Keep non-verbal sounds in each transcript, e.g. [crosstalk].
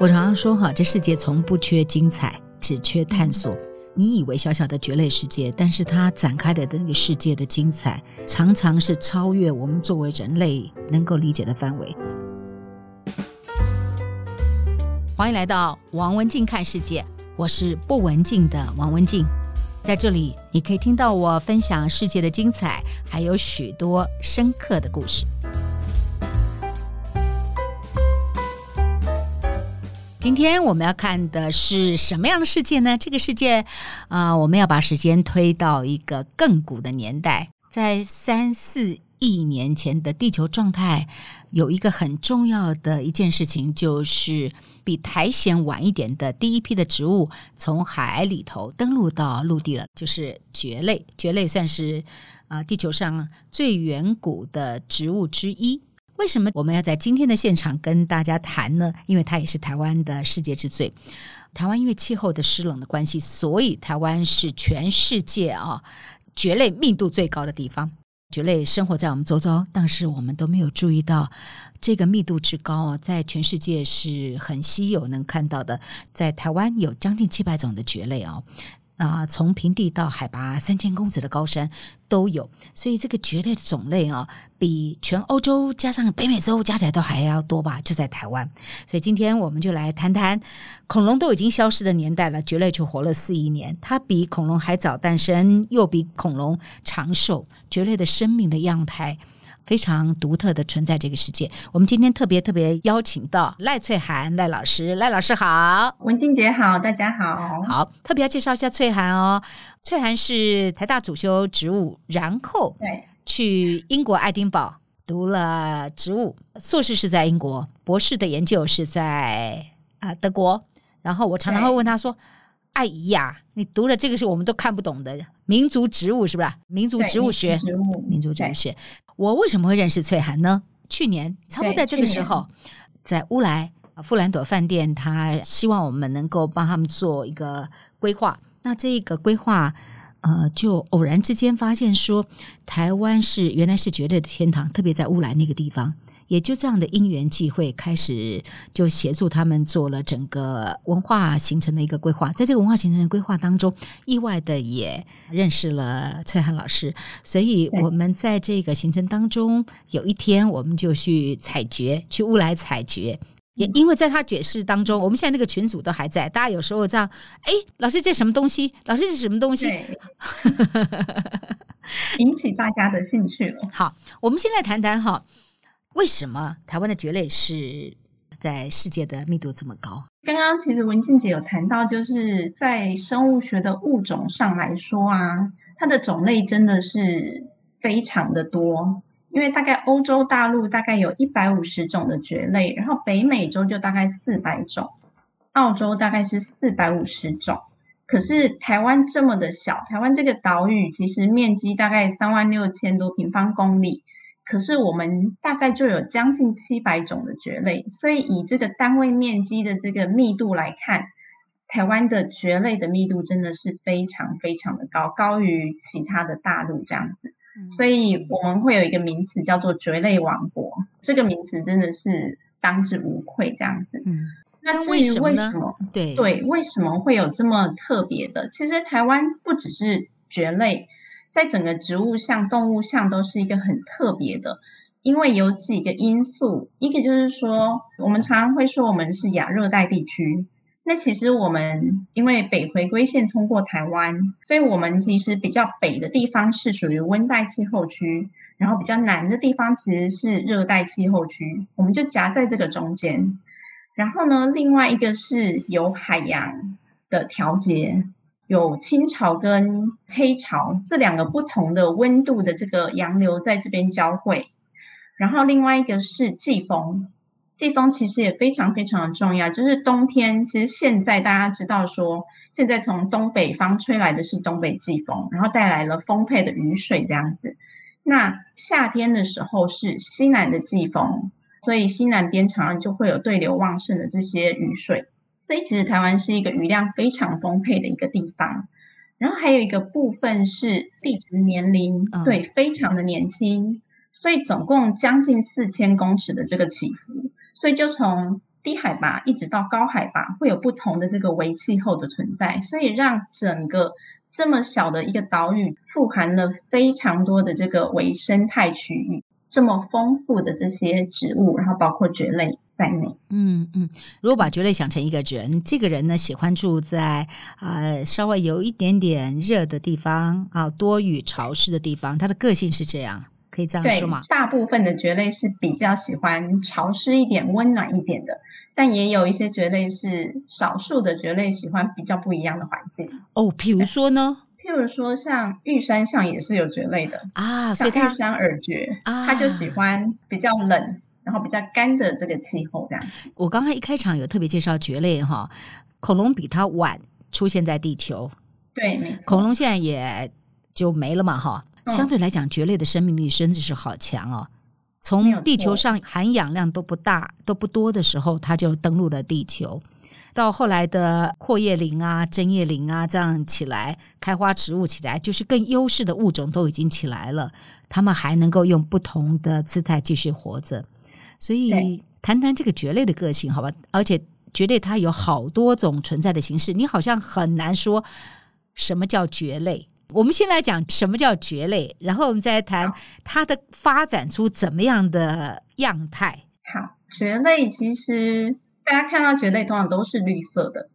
我常常说哈，这世界从不缺精彩，只缺探索。你以为小小的蕨类世界，但是它展开的那个世界的精彩，常常是超越我们作为人类能够理解的范围。欢迎来到王文静看世界，我是不文静的王文静，在这里你可以听到我分享世界的精彩，还有许多深刻的故事。今天我们要看的是什么样的世界呢？这个世界，啊、我们要把时间推到一个更古的年代，在三四亿年前的地球状态，有一个很重要的一件事情，就是比苔藓晚一点的第一批的植物从海里头登陆到陆地了，就是蕨类。蕨类算是啊、地球上最远古的植物之一。为什么我们要在今天的现场跟大家谈呢？因为它也是台湾的世界之最。台湾因为气候的湿冷的关系，所以台湾是全世界啊蕨类密度最高的地方。蕨类生活在我们周遭，但是我们都没有注意到这个密度之高，在全世界是很稀有能看到的。在台湾有将近七百种的蕨类哦。啊，从平地到海拔三千公尺的高山都有，所以这个蕨类的种类啊，比全欧洲加上北美洲加起来都还要多吧？就在台湾。所以今天我们就来谈谈恐龙都已经消失的年代了，蕨类却活了四亿年，它比恐龙还早诞生，又比恐龙长寿，蕨类的生命的样态。非常独特的存在这个世界。我们今天特别特别邀请到赖翠涵赖老师，赖老师好，文静姐好，大家好。好，特别要介绍一下翠涵哦。翠涵是台大主修植物，然后对去英国爱丁堡读了植物，硕士是在英国，博士的研究是在啊德国。然后我常常会问他说：“阿姨呀，你读了这个是我们都看不懂的民族植物，是不是？民族植物学，民族植物学。”我为什么会认识翠涵呢？去年差不多在这个时候，在乌来富兰朵饭店，他希望我们能够帮他们做一个规划。那这个规划，呃，就偶然之间发现说，台湾是原来是绝对的天堂，特别在乌来那个地方。也就这样的因缘际会，开始就协助他们做了整个文化形成的一个规划。在这个文化形成的规划当中，意外的也认识了崔涵老师。所以我们在这个行程当中，有一天我们就去采掘，去乌来采掘。也因为在他解释当中，我们现在那个群组都还在，大家有时候这样，哎，老师这什么东西？老师这是什么东西？引起大家的兴趣了。好，我们先来谈谈哈。为什么台湾的蕨类是在世界的密度这么高？刚刚其实文静姐有谈到，就是在生物学的物种上来说啊，它的种类真的是非常的多。因为大概欧洲大陆大概有一百五十种的蕨类，然后北美洲就大概四百种，澳洲大概是四百五十种。可是台湾这么的小，台湾这个岛屿其实面积大概三万六千多平方公里。可是我们大概就有将近七百种的蕨类，所以以这个单位面积的这个密度来看，台湾的蕨类的密度真的是非常非常的高，高于其他的大陆这样子。所以我们会有一个名词叫做蕨类王国，这个名词真的是当之无愧这样子。嗯，那至于为什么？对对，为什么会有这么特别的？其实台湾不只是蕨类。在整个植物相、动物相都是一个很特别的，因为有几个因素，一个就是说，我们常常会说我们是亚热带地区，那其实我们因为北回归线通过台湾，所以我们其实比较北的地方是属于温带气候区，然后比较南的地方其实是热带气候区，我们就夹在这个中间。然后呢，另外一个是有海洋的调节。有清潮跟黑潮这两个不同的温度的这个洋流在这边交汇，然后另外一个是季风，季风其实也非常非常的重要，就是冬天，其实现在大家知道说，现在从东北方吹来的是东北季风，然后带来了丰沛的雨水这样子。那夏天的时候是西南的季风，所以西南边常常就会有对流旺盛的这些雨水。所以其实台湾是一个雨量非常丰沛的一个地方，然后还有一个部分是地质年龄，嗯、对，非常的年轻，所以总共将近四千公尺的这个起伏，所以就从低海拔一直到高海拔，会有不同的这个微气候的存在，所以让整个这么小的一个岛屿，富含了非常多的这个微生态区域，这么丰富的这些植物，然后包括蕨类在内。嗯嗯，如果把蕨类想成一个人，这个人呢喜欢住在呃稍微有一点点热的地方啊，多雨潮湿的地方，他的个性是这样。可以这样说吗？大部分的蕨类是比较喜欢潮湿一点、温暖一点的，但也有一些蕨类是少数的蕨类喜欢比较不一样的环境。哦，譬如说呢？譬如说像玉山上也是有蕨类的啊，像玉山耳蕨，它就喜欢比较冷，然后比较干的这个气候。这样，我刚刚一开场有特别介绍蕨类哈，恐龙比它晚出现在地球，对，没错，恐龙现在也就没了嘛哈。相对来讲，蕨类的生命力真的是好强哦。从地球上含氧量都不大、都不多的时候，它就登陆了地球。到后来的阔叶林啊、针叶林啊这样起来，开花植物起来，就是更优势的物种都已经起来了。它们还能够用不同的姿态继续活着。所以谈谈这个蕨类的个性，好吧？而且蕨类它有好多种存在的形式，你好像很难说什么叫蕨类。我们先来讲什么叫蕨类，然后我们再谈它的发展出怎么样的样态。好，蕨类其实大家看到蕨类通常都是绿色的，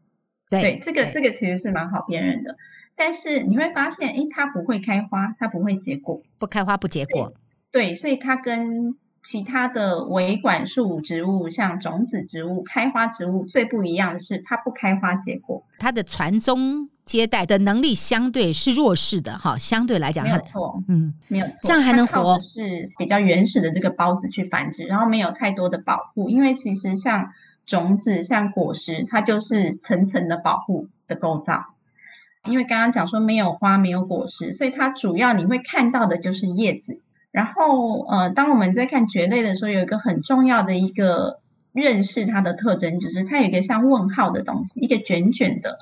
对，对这个这个其实是蛮好辨认的。但是你会发现，诶，它不会开花，它不会结果，不开花不结果。对，对，所以它跟其他的维管束植物，像种子植物、开花植物最不一样的是，它不开花结果，它的传宗接代的能力相对是弱势的哈，相对来讲，没有错，嗯，没有错，这样还能活，是比较原始的这个孢子去繁殖，然后没有太多的保护，因为其实像种子、像果实，它就是层层的保护的构造。因为刚刚讲说没有花、没有果实，所以它主要你会看到的就是叶子。然后呃，当我们在看蕨类的时候，有一个很重要的一个认识它的特征，就是它有一个像问号的东西，一个卷卷的。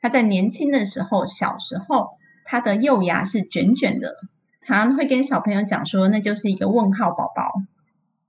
它在年轻的时候，小时候，它的幼芽是卷卷的，常常会跟小朋友讲说，那就是一个问号宝宝。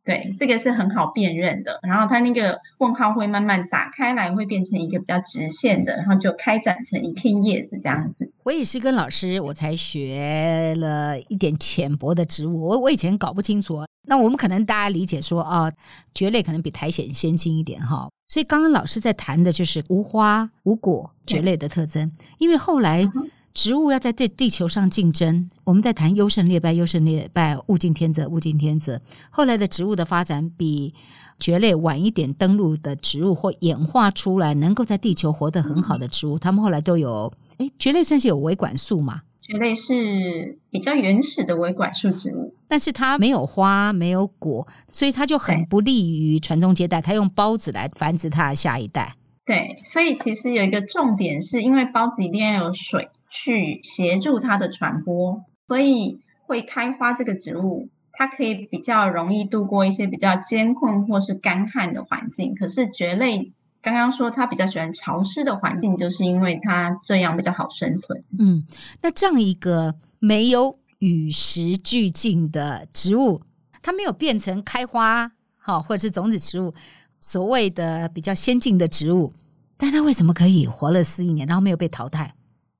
对，这个是很好辨认的。然后它那个问号会慢慢打开来，会变成一个比较直线的，然后就开展成一片叶子这样子。我也是跟老师，我才学了一点浅薄的植物，我我以前搞不清楚。那我们可能大家理解说啊，蕨类可能比苔藓先进一点哈。所以刚刚老师在谈的就是无花无果蕨类的特征，因为后来。嗯植物要在这地球上竞争，我们在谈优胜劣败，优胜劣败，物竞天择，物竞天择。后来的植物的发展比蕨类晚一点登陆的植物，或演化出来能够在地球活得很好的植物，它、嗯、们后来都有。诶，蕨类算是有维管束嘛？蕨类是比较原始的维管束植物，但是它没有花，没有果，所以它就很不利于传宗接代。它用孢子来繁殖它的下一代。对，所以其实有一个重点，是因为孢子一定要有水。去协助它的传播，所以会开花这个植物，它可以比较容易度过一些比较艰困或是干旱的环境。可是蕨类刚刚说它比较喜欢潮湿的环境，就是因为它这样比较好生存。嗯，那这样一个没有与时俱进的植物，它没有变成开花好，或者是种子植物，所谓的比较先进的植物，但它为什么可以活了四亿年，然后没有被淘汰？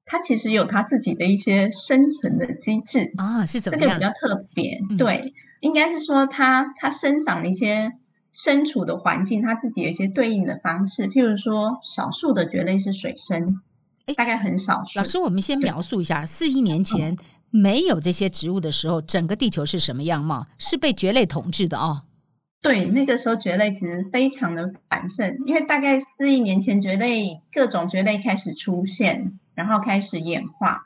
它其实有它自己的一些生存的机制啊，是怎么样？这个比较特别，嗯、对，应该是说它它生长的一些身处的环境，它自己有一些对应的方式。譬如说，少数的蕨类是水生，诶大概很少数。老师，我们先描述一下，四亿年前没有这些植物的时候，整个地球是什么样貌？是被蕨类统治的哦。对，那个时候蕨类其实非常的繁盛，因为大概四亿年前，蕨类各种蕨类开始出现。然后开始演化，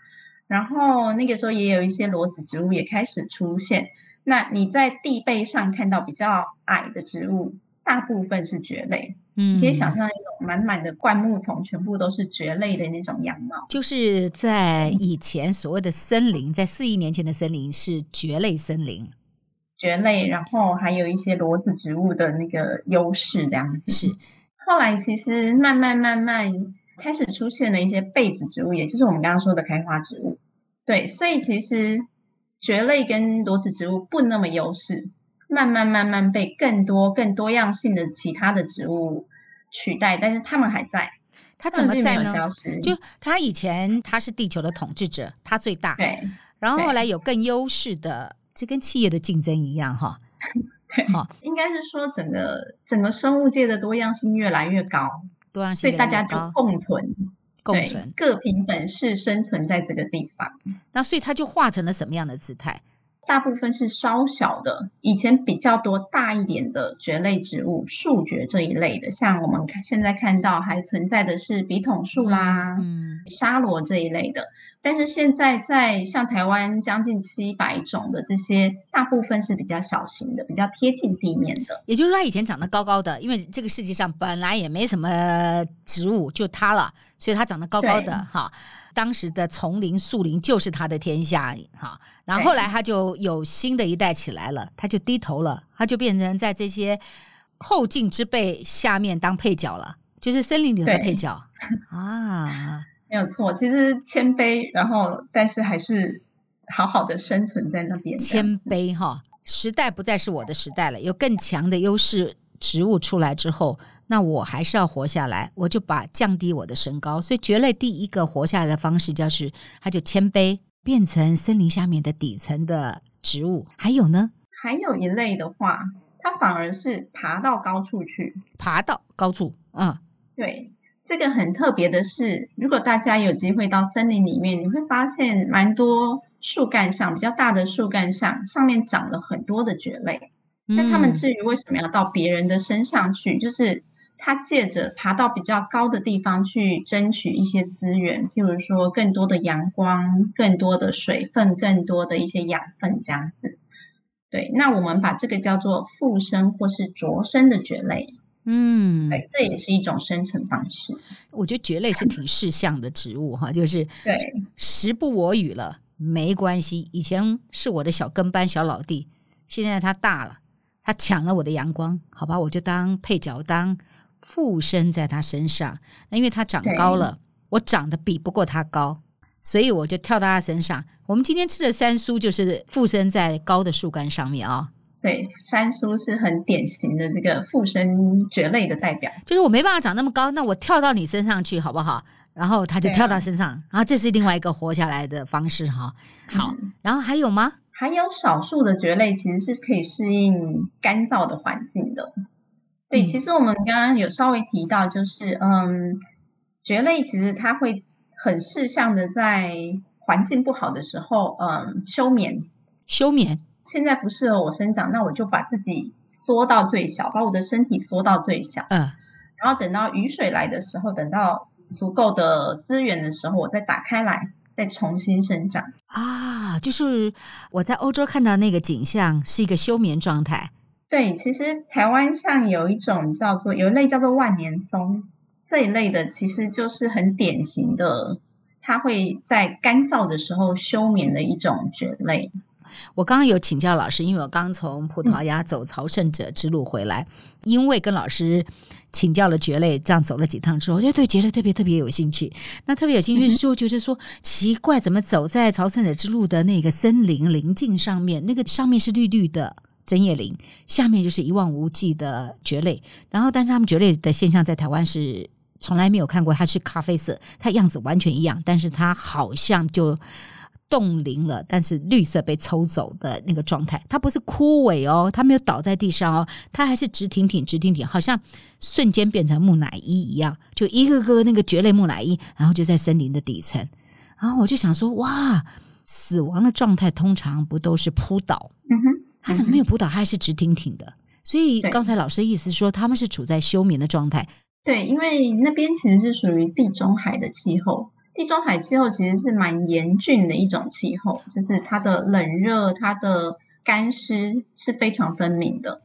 然后那个时候也有一些裸子植物也开始出现。那你在地背上看到比较矮的植物，大部分是蕨类。嗯，你可以想象一种满满的灌木丛，全部都是蕨类的那种样貌。就是在以前所谓的森林，在四亿年前的森林是蕨类森林。蕨类，然后还有一些裸子植物的那个优势这样子。是。后来其实慢慢慢慢。开始出现了一些被子植物，也就是我们刚刚说的开花植物。对，所以其实蕨类跟裸子植物不那么优势，慢慢慢慢被更多更多样性的其他的植物取代，但是它们还在。它怎么在呢？就它以前它是地球的统治者，它最大。对。然后后来有更优势的，就跟企业的竞争一样哈。[laughs] 对。好，应该是说整个整个生物界的多样性越来越高，所以大家就共存，共存，各凭本事生存在这个地方。那所以他就化成了什么样的姿态？大部分是稍小的，以前比较多大一点的蕨类植物，树蕨这一类的，像我们现在看到还存在的是笔筒树啦，嗯，沙罗这一类的。但是现在在像台湾将近七百种的这些，大部分是比较小型的，比较贴近地面的。也就是说，它以前长得高高的，因为这个世界上本来也没什么植物，就它了，所以它长得高高的哈。当时的丛林、树林就是他的天下，哈。然后后来他就有新的一代起来了，他就低头了，他就变成在这些后进之辈下面当配角了，就是森林里的配角啊。[laughs] 没有错，其实谦卑，然后但是还是好好的生存在那边。谦卑哈，时代不再是我的时代了，有更强的优势植物出来之后。那我还是要活下来，我就把降低我的身高。所以蕨类第一个活下来的方式就是，它就谦卑，变成森林下面的底层的植物。还有呢？还有一类的话，它反而是爬到高处去，爬到高处。嗯，对，这个很特别的是，如果大家有机会到森林里面，你会发现蛮多树干上比较大的树干上，上面长了很多的蕨类。那它们至于为什么要到别人的身上去，就是。它借着爬到比较高的地方去争取一些资源，譬如说更多的阳光、更多的水分、更多的一些养分这样子。对，那我们把这个叫做附生或是着生的蕨类。嗯，对，这也是一种生存方式。[laughs] 我觉得蕨类是挺识相的植物哈，就是 [laughs] 对，时不我与了没关系。以前是我的小跟班、小老弟，现在他大了，他抢了我的阳光，好吧，我就当配角当。附身在他身上，那因为他长高了，我长得比不过他高，所以我就跳到他身上。我们今天吃的三叔就是附身在高的树干上面啊、哦。对，三叔是很典型的这个附身蕨类的代表。就是我没办法长那么高，那我跳到你身上去好不好？然后他就跳到身上，然后这是另外一个活下来的方式哈。好，然后还有吗？还有少数的蕨类其实是可以适应干燥的环境的。对，其实我们刚刚有稍微提到，就是嗯，蕨类其实它会很识相的在环境不好的时候，嗯，休眠。休眠。现在不适合我生长，那我就把自己缩到最小，把我的身体缩到最小。嗯。然后等到雨水来的时候，等到足够的资源的时候，我再打开来，再重新生长。啊，就是我在欧洲看到那个景象，是一个休眠状态。对，其实台湾像有一种叫做有一类叫做万年松这一类的，其实就是很典型的，它会在干燥的时候休眠的一种蕨类。我刚刚有请教老师，因为我刚从葡萄牙走朝圣者之路回来，嗯、因为跟老师请教了蕨类，这样走了几趟之后，我觉得对蕨类特别特别有兴趣。那特别有兴趣就觉得说、嗯、奇怪，怎么走在朝圣者之路的那个森林林径上面，那个上面是绿绿的。针叶林下面就是一望无际的蕨类，然后但是他们蕨类的现象在台湾是从来没有看过，它是咖啡色，它样子完全一样，但是它好像就冻龄了，但是绿色被抽走的那个状态，它不是枯萎哦，它没有倒在地上哦，它还是直挺挺直挺挺，好像瞬间变成木乃伊一样，就一个个那个蕨类木乃伊，然后就在森林的底层，然后我就想说，哇，死亡的状态通常不都是扑倒？嗯哼。它怎么没有扑倒？它还是直挺挺的。所以刚才老师的意思说，他们是处在休眠的状态。对，因为那边其实是属于地中海的气候。地中海气候其实是蛮严峻的一种气候，就是它的冷热、它的干湿是非常分明的，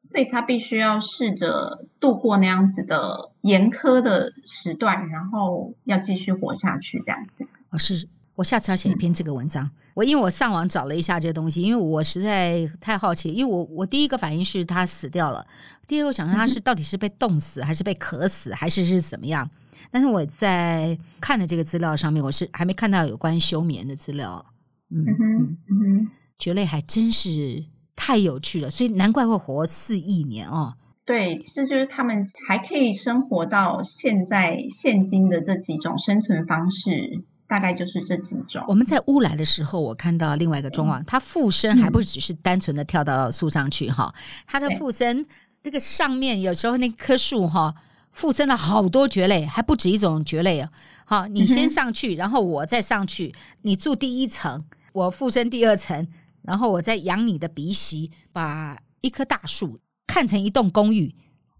所以它必须要试着度过那样子的严苛的时段，然后要继续活下去这样子。哦，是。我下次要写一篇这个文章。我因为我上网找了一下这个东西，因为我实在太好奇。因为我我第一个反应是他死掉了，第二个我想说他是到底是被冻死，还是被渴死，还是是怎么样？但是我在看的这个资料上面，我是还没看到有关休眠的资料。嗯哼嗯哼，蕨类还真是太有趣了，所以难怪会活四亿年哦。对，这就是他们还可以生活到现在现今的这几种生存方式，大概就是这几种。我们在乌来的时候，我看到另外一个状况，它附身还不只是单纯的跳到树上去哈，它的附身那个上面有时候那棵树哈附身了好多蕨类，还不止一种蕨类啊。好，你先上去，然后我再上去，你住第一层，我附身第二层，然后我再养你的鼻息，把一棵大树。看成一栋公寓，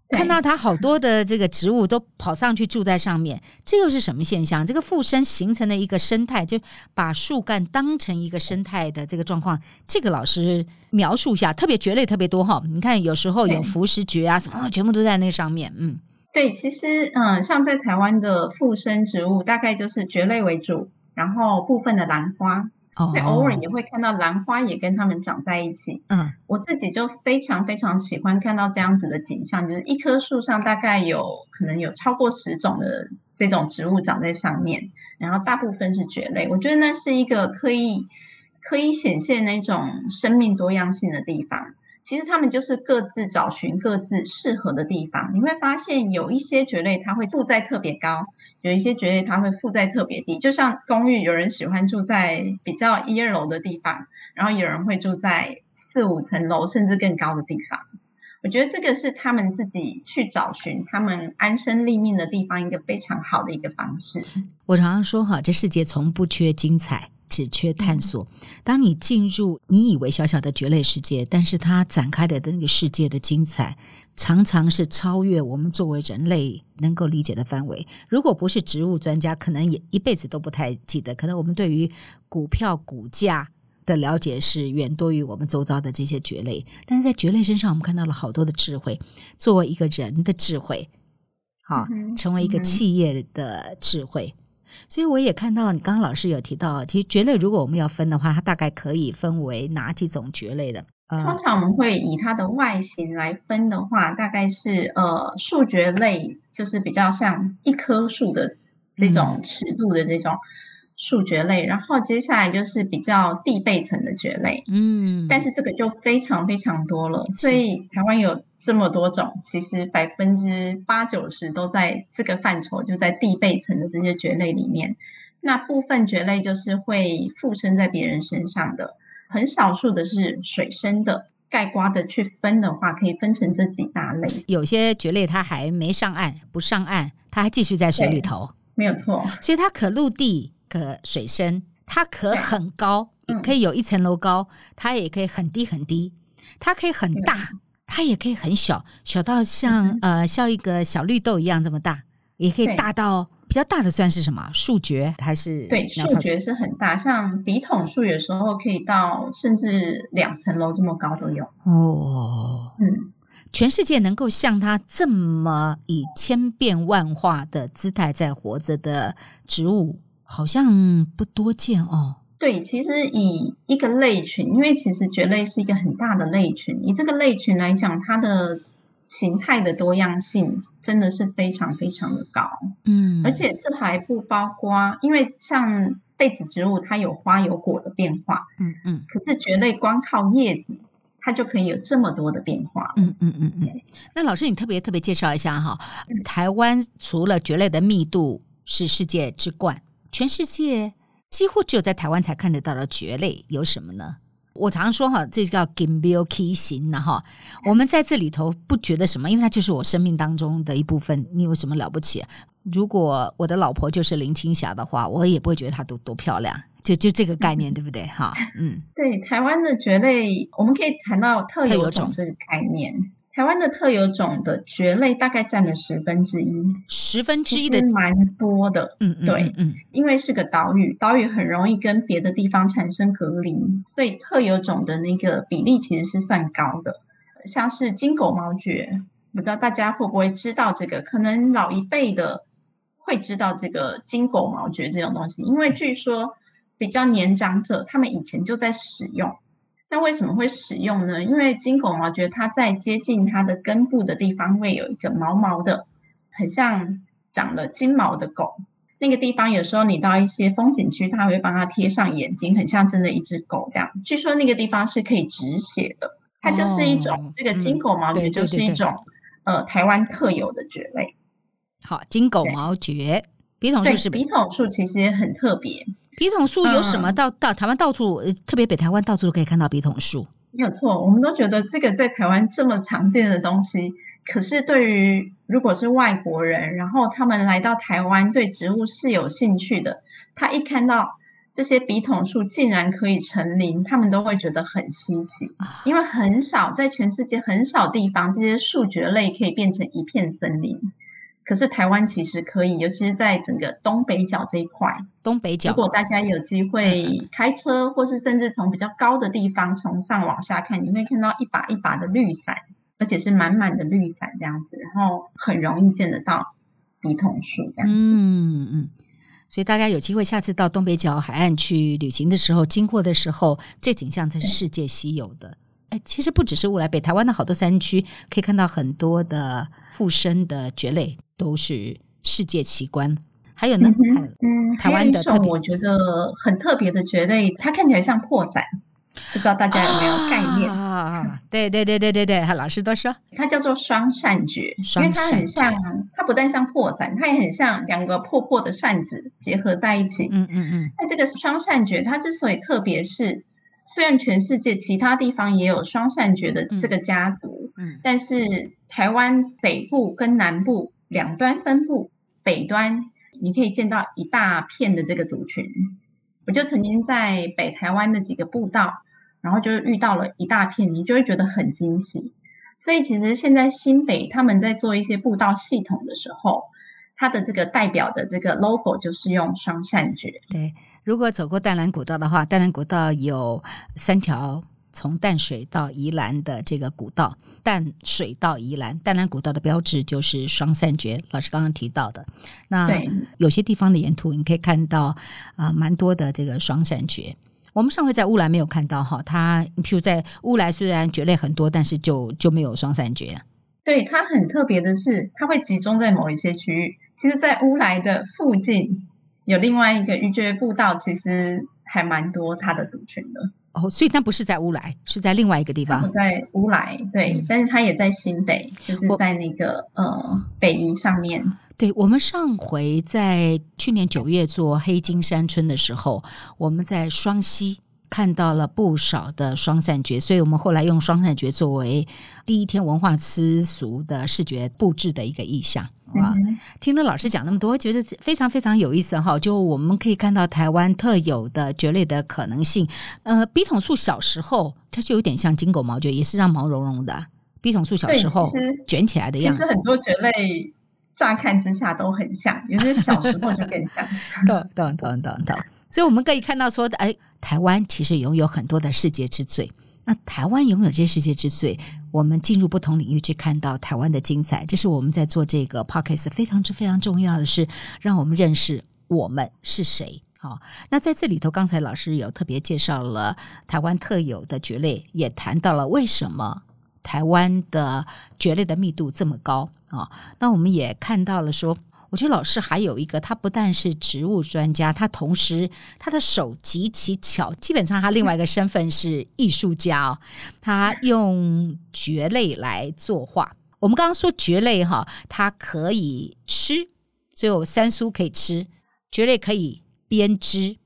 看到它好多的这个植物都跑上去住在上面，这又是什么现象？这个附身形成的一个生态，就把树干当成一个生态的这个状况。这个老师描述一下，特别蕨类特别多哈。你看有时候有浮石蕨啊什么，全部都在那上面。嗯，对，其实嗯，像在台湾的附生植物，大概就是蕨类为主，然后部分的兰花。所以偶尔也会看到兰花也跟它们长在一起。嗯，我自己就非常非常喜欢看到这样子的景象，就是一棵树上大概有可能有超过十种的这种植物长在上面，然后大部分是蕨类。我觉得那是一个可以可以显现那种生命多样性的地方。其实它们就是各自找寻各自适合的地方。你会发现有一些蕨类它会附在特别高。有一些觉得它会附在特别低，就像公寓，有人喜欢住在比较一二楼的地方，然后有人会住在四五层楼甚至更高的地方。我觉得这个是他们自己去找寻他们安身立命的地方一个非常好的一个方式。我常常说哈，这世界从不缺精彩。只缺探索。当你进入你以为小小的蕨类世界，但是它展开的那个世界的精彩，常常是超越我们作为人类能够理解的范围。如果不是植物专家，可能也一辈子都不太记得。可能我们对于股票股价的了解是远多于我们周遭的这些蕨类。但是在蕨类身上，我们看到了好多的智慧，作为一个人的智慧，好，成为一个企业的智慧。所以我也看到你刚刚老师有提到，其实蕨类如果我们要分的话，它大概可以分为哪几种蕨类的？呃，通常我们会以它的外形来分的话，大概是呃树蕨类，就是比较像一棵树的这种尺度的这种树蕨类，嗯，然后接下来就是比较地被层的蕨类，嗯，但是这个就非常非常多了，所以台湾有。这么多种，其实百分之八九十都在这个范畴，就在地被层的这些蕨类里面。那部分蕨类就是会附身在别人身上的，很少数的是水生的。盖瓜的去分的话，可以分成这几大类。有些蕨类它还没上岸，不上岸，它还继续在水里头，没有错。所以它可陆地，可水深，它可很高，可以有一层楼高，它也可以很低很低，它可以很大。它也可以很小，小到像、嗯、呃像一个小绿豆一样这么大，也可以大到比较大的算是什么树蕨还是？对，树蕨是很大，像笔筒树有时候可以到甚至两层楼这么高都有。哦，嗯，全世界能够像它这么以千变万化的姿态在活着的植物，好像不多见哦。对，其实以一个类群，因为其实蕨类是一个很大的类群，以这个类群来讲，它的形态的多样性真的是非常非常的高。嗯，而且这还不包括，因为像被子植物，它有花有果的变化。嗯嗯。可是蕨类光靠叶子，它就可以有这么多的变化。嗯嗯嗯嗯。那老师，你特别特别介绍一下哈，台湾除了蕨类的密度是世界之冠，全世界。几乎只有在台湾才看得到的蕨类有什么呢？我常说哈，这叫金标 K 型的哈。我们在这里头不觉得什么，因为它就是我生命当中的一部分。你有什么了不起？如果我的老婆就是林青霞的话，我也不会觉得她多多漂亮。就就这个概念，[laughs] 对不对？哈，嗯，对，台湾的蕨类，我们可以谈到特有种这个概念。台湾的特有种的蕨类大概占了十分之一，十分之一的蛮多的，嗯对，嗯，嗯，因为是个岛屿，岛屿很容易跟别的地方产生隔离，所以特有种的那个比例其实是算高的。像是金狗毛蕨，不知道大家会不会知道这个？可能老一辈的会知道这个金狗毛蕨这种东西，因为据说比较年长者他们以前就在使用。那为什么会使用呢？因为金狗毛蕨它在接近它的根部的地方会有一个毛毛的，很像长了金毛的狗。那个地方有时候你到一些风景区，它会帮它贴上眼睛，很像真的一只狗这样。据说那个地方是可以止血的，它就是一种、哦、这个金狗毛蕨就是一种。呃台湾特有的蕨类。好，金狗毛蕨，笔筒树是笔筒树，其实也很特别。笔筒树有什么到？到、台湾到处，特别北台湾到处都可以看到笔筒树。没有错，我们都觉得这个在台湾这么常见的东西，可是对于如果是外国人，然后他们来到台湾，对植物是有兴趣的，他一看到这些笔筒树竟然可以成林，他们都会觉得很稀奇，因为很少在全世界很少地方，这些树蕨类可以变成一片森林。可是台湾其实可以，尤其是在整个东北角这一块。东北角，如果大家有机会开车，或是甚至从比较高的地方从上往下看，你会看到一把一把的绿伞，而且是满满的绿伞这样子，然后很容易见得到笔筒树这样子。嗯嗯，所以大家有机会下次到东北角海岸去旅行的时候，经过的时候，这景象才是世界稀有的。哎，其实不只是乌来，北台湾的好多山区可以看到很多的附生的蕨类。都是世界奇观，还有呢，嗯，台湾的特别，我觉得很特别的蕨类，它看起来像破伞，不知道大家有没有概念？啊，对对对对对对，老师都说它叫做双扇蕨，因为它很像，它不但像破伞，它也很像两个破破的扇子结合在一起。嗯嗯嗯。那这个双扇蕨，它之所以特别是，虽然全世界其他地方也有双扇蕨的这个家族，嗯，但是台湾北部跟南部。两端分布，北端你可以见到一大片的这个族群。我就曾经在北台湾的几个步道，然后就遇到了一大片，你就会觉得很惊喜。所以其实现在新北他们在做一些步道系统的时候，它的这个代表的这个 logo 就是用双扇蕨。对，如果走过淡兰古道的话，淡兰古道有三条。从淡水到宜兰的这个古道，淡水到宜兰，淡兰古道的标志就是双扇蕨。老师刚刚提到的，那有些地方的沿途你可以看到啊，蛮多的这个双扇蕨。我们上回在乌来没有看到哈，它譬如在乌来虽然蕨类很多，但是就就没有双扇蕨。对，它很特别的是，它会集中在某一些区域。其实，在乌来的附近有另外一个鱼蕨步道，其实还蛮多它的族群的。哦，所以那不是在乌来，是在另外一个地方。在乌来，对，嗯、但是他也在新北，就是在那个呃北宜上面。对，我们上回在去年九月做黑金山村的时候，我们在双溪看到了不少的双扇蕨，所以我们后来用双扇蕨作为第一天文化私俗的视觉布置的一个意象。哇，听了老师讲那么多，觉得非常非常有意思哈！就我们可以看到台湾特有的蕨类的可能性。呃，笔筒树小时候它就有点像金狗毛蕨，也是让毛茸茸的。笔筒树小时候卷起来的样子，其实很多蕨类乍看之下都很像，有些小时候就更像。[laughs] 懂懂懂懂懂。所以我们可以看到说，哎，台湾其实拥有很多的世界之最。那台湾拥有这些世界之最，我们进入不同领域去看到台湾的精彩，这是我们在做这个 podcast 非常之非常重要的是，让我们认识我们是谁。好，那在这里头，刚才老师有特别介绍了台湾特有的蕨类，也谈到了为什么台湾的蕨类的密度这么高啊。那我们也看到了说。我觉得老师还有一个，他不但是植物专家，他同时他的手极其巧，基本上他另外一个身份是艺术家哦。他用蕨类来作画。我们刚刚说蕨类哈，它可以吃，所以有山苏可以吃，蕨类可以编织。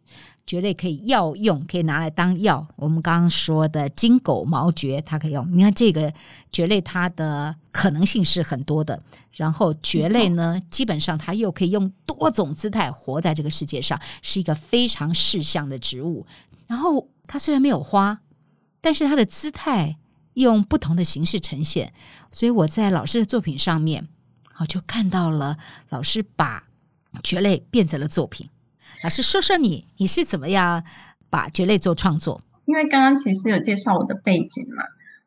蕨类可以药用，可以拿来当药。我们刚刚说的金狗毛蕨，它可以用。你看这个蕨类，它的可能性是很多的。然后蕨类呢，基本上它又可以用多种姿态活在这个世界上，是一个非常适相的植物。然后它虽然没有花，但是它的姿态用不同的形式呈现。所以我在老师的作品上面，好就看到了老师把蕨类变成了作品。老师说说你，你是怎么样把蕨类做创作？因为刚刚其实有介绍我的背景嘛，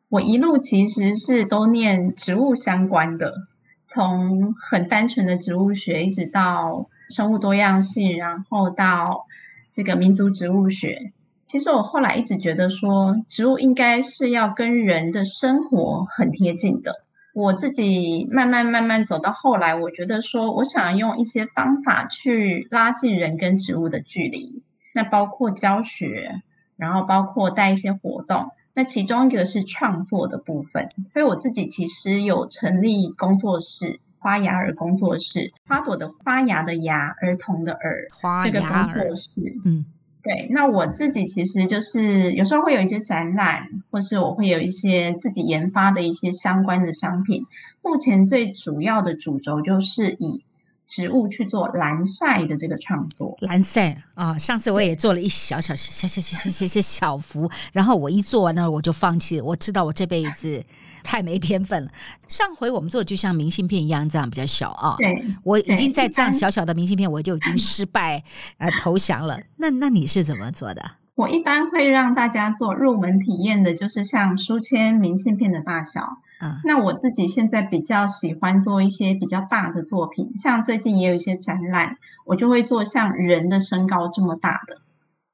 我一路其实是都念植物相关的，从很单纯的植物学，一直到生物多样性，然后到这个民族植物学。其实我后来一直觉得说，植物应该是要跟人的生活很贴近的。我自己慢慢慢慢走到后来，我觉得说，我想用一些方法去拉近人跟植物的距离，那包括教学，然后包括带一些活动，那其中一个是创作的部分，所以我自己其实有成立工作室，花芽儿工作室，花朵的花芽的芽，儿童的儿，这个工作室，嗯，对。那我自己其实就是有时候会有一些展览，或是我会有一些自己研发的一些相关的商品。目前最主要的主轴就是以。植物去做蓝晒的这个创作，蓝晒啊！上次我也做了一小小小小小小小小小幅，然后我一做完呢，我就放弃了。我知道我这辈子太没天分了。上回我们做的就像明信片一样，这样比较小啊。对，我已经在这样小小的明信片，我就已经失败呃投降了。那那你是怎么做的？我一般会让大家做入门体验的，就是像书签、明信片的大小。嗯，那我自己现在比较喜欢做一些比较大的作品，像最近也有一些展览，我就会做像人的身高这么大的。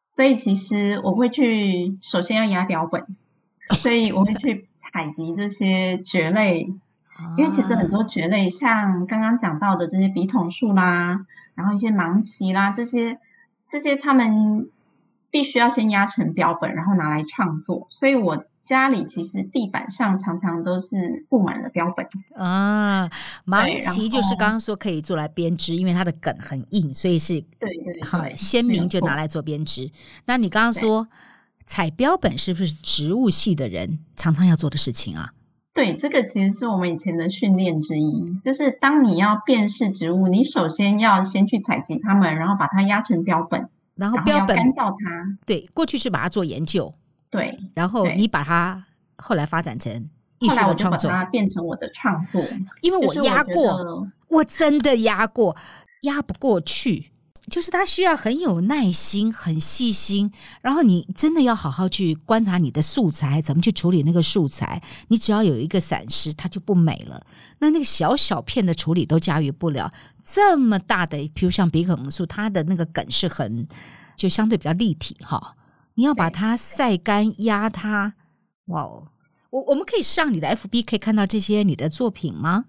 所以其实我会去，首先要压标本，所以我会去采集这些蕨类，因为其实很多蕨类，像刚刚讲到的这些笔筒树啦，然后一些芒萁啦，这些这些他们必须要先压成标本，然后拿来创作，所以我。家里其实地板上常常都是布满了标本啊，芒萁就是刚刚说可以做来编织，因为它的梗很硬，所以是对对对，好鲜明就拿来做编织。那你刚刚说采标本是不是植物系的人常常要做的事情啊？对，这个其实是我们以前的训练之一，就是当你要辨识植物，你首先要先去采集它们，然后把它压成标本，然后标本干燥它。对，过去是把它做研究。对，然后你把它后来发展成艺术的创作，把它变成我的创作。因为我压过，我，我真的压过，压不过去。就是它需要很有耐心、很细心，然后你真的要好好去观察你的素材，怎么去处理那个素材。你只要有一个闪失，它就不美了。那那个小小片的处理都驾驭不了，这么大的，比如像比可能树，它的那个梗是很就相对比较立体哈。你要把它晒干、压它，哇哦！我我们可以上你的 FB，可以看到这些你的作品吗？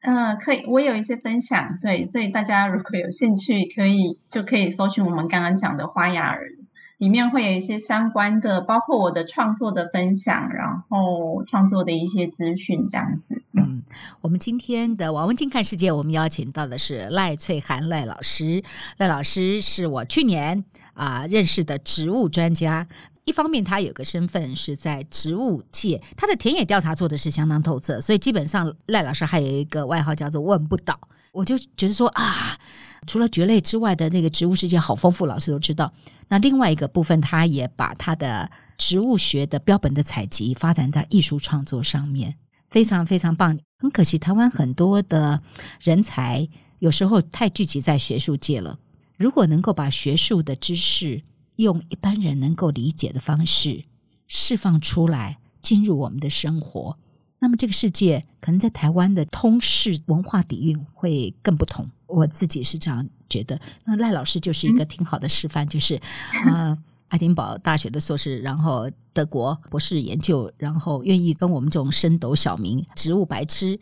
嗯、呃，可以，我有一些分享，对，所以大家如果有兴趣，可以就可以搜寻我们刚刚讲的花雅儿，里面会有一些相关的，包括我的创作的分享，然后创作的一些资讯这样子。嗯，我们今天的王文静看世界，我们邀请到的是赖翠涵赖老师，赖老师是我去年。啊，认识的植物专家，一方面他有个身份是在植物界，他的田野调查做的是相当透彻，所以基本上赖老师还有一个外号叫做“问不倒”。我就觉得说啊，除了蕨类之外的那个植物世界好丰富，老师都知道。那另外一个部分，他也把他的植物学的标本的采集发展在艺术创作上面，非常非常棒。很可惜，台湾很多的人才有时候太聚集在学术界了。如果能够把学术的知识用一般人能够理解的方式释放出来，进入我们的生活，那么这个世界可能在台湾的通识文化底蕴会更不同。我自己是这样觉得。那赖老师就是一个挺好的示范，嗯、就是 [laughs] 呃，爱丁堡大学的硕士，然后德国博士研究，然后愿意跟我们这种深斗小民、植物白痴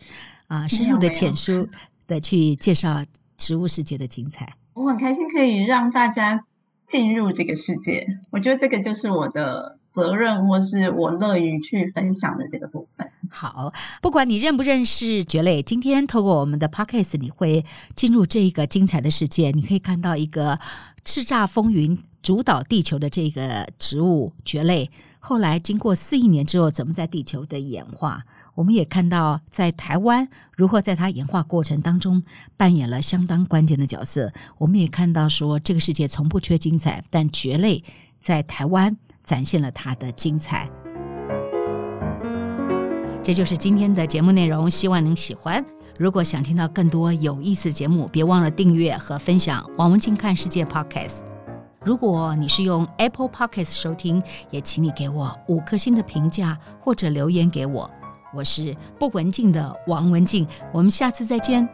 啊、呃，深入的浅出的去介绍植物世界的精彩。我很开心可以让大家进入这个世界，我觉得这个就是我的责任，或是我乐于去分享的这个部分。好，不管你认不认识蕨类，今天透过我们的 Podcast，你会进入这一个精彩的世界。你可以看到一个叱咤风云、主导地球的这个植物蕨类，后来经过四亿年之后，怎么在地球的演化。我们也看到，在台湾如何在它演化过程当中扮演了相当关键的角色。我们也看到说，这个世界从不缺精彩，但蕨类在台湾展现了它的精彩。这就是今天的节目内容，希望您喜欢。如果想听到更多有意思的节目，别忘了订阅和分享王文静看世界 Podcast。如果你是用 Apple Podcast 收听，也请你给我五颗星的评价或者留言给我。我是不文静的王文静，我们下次再见。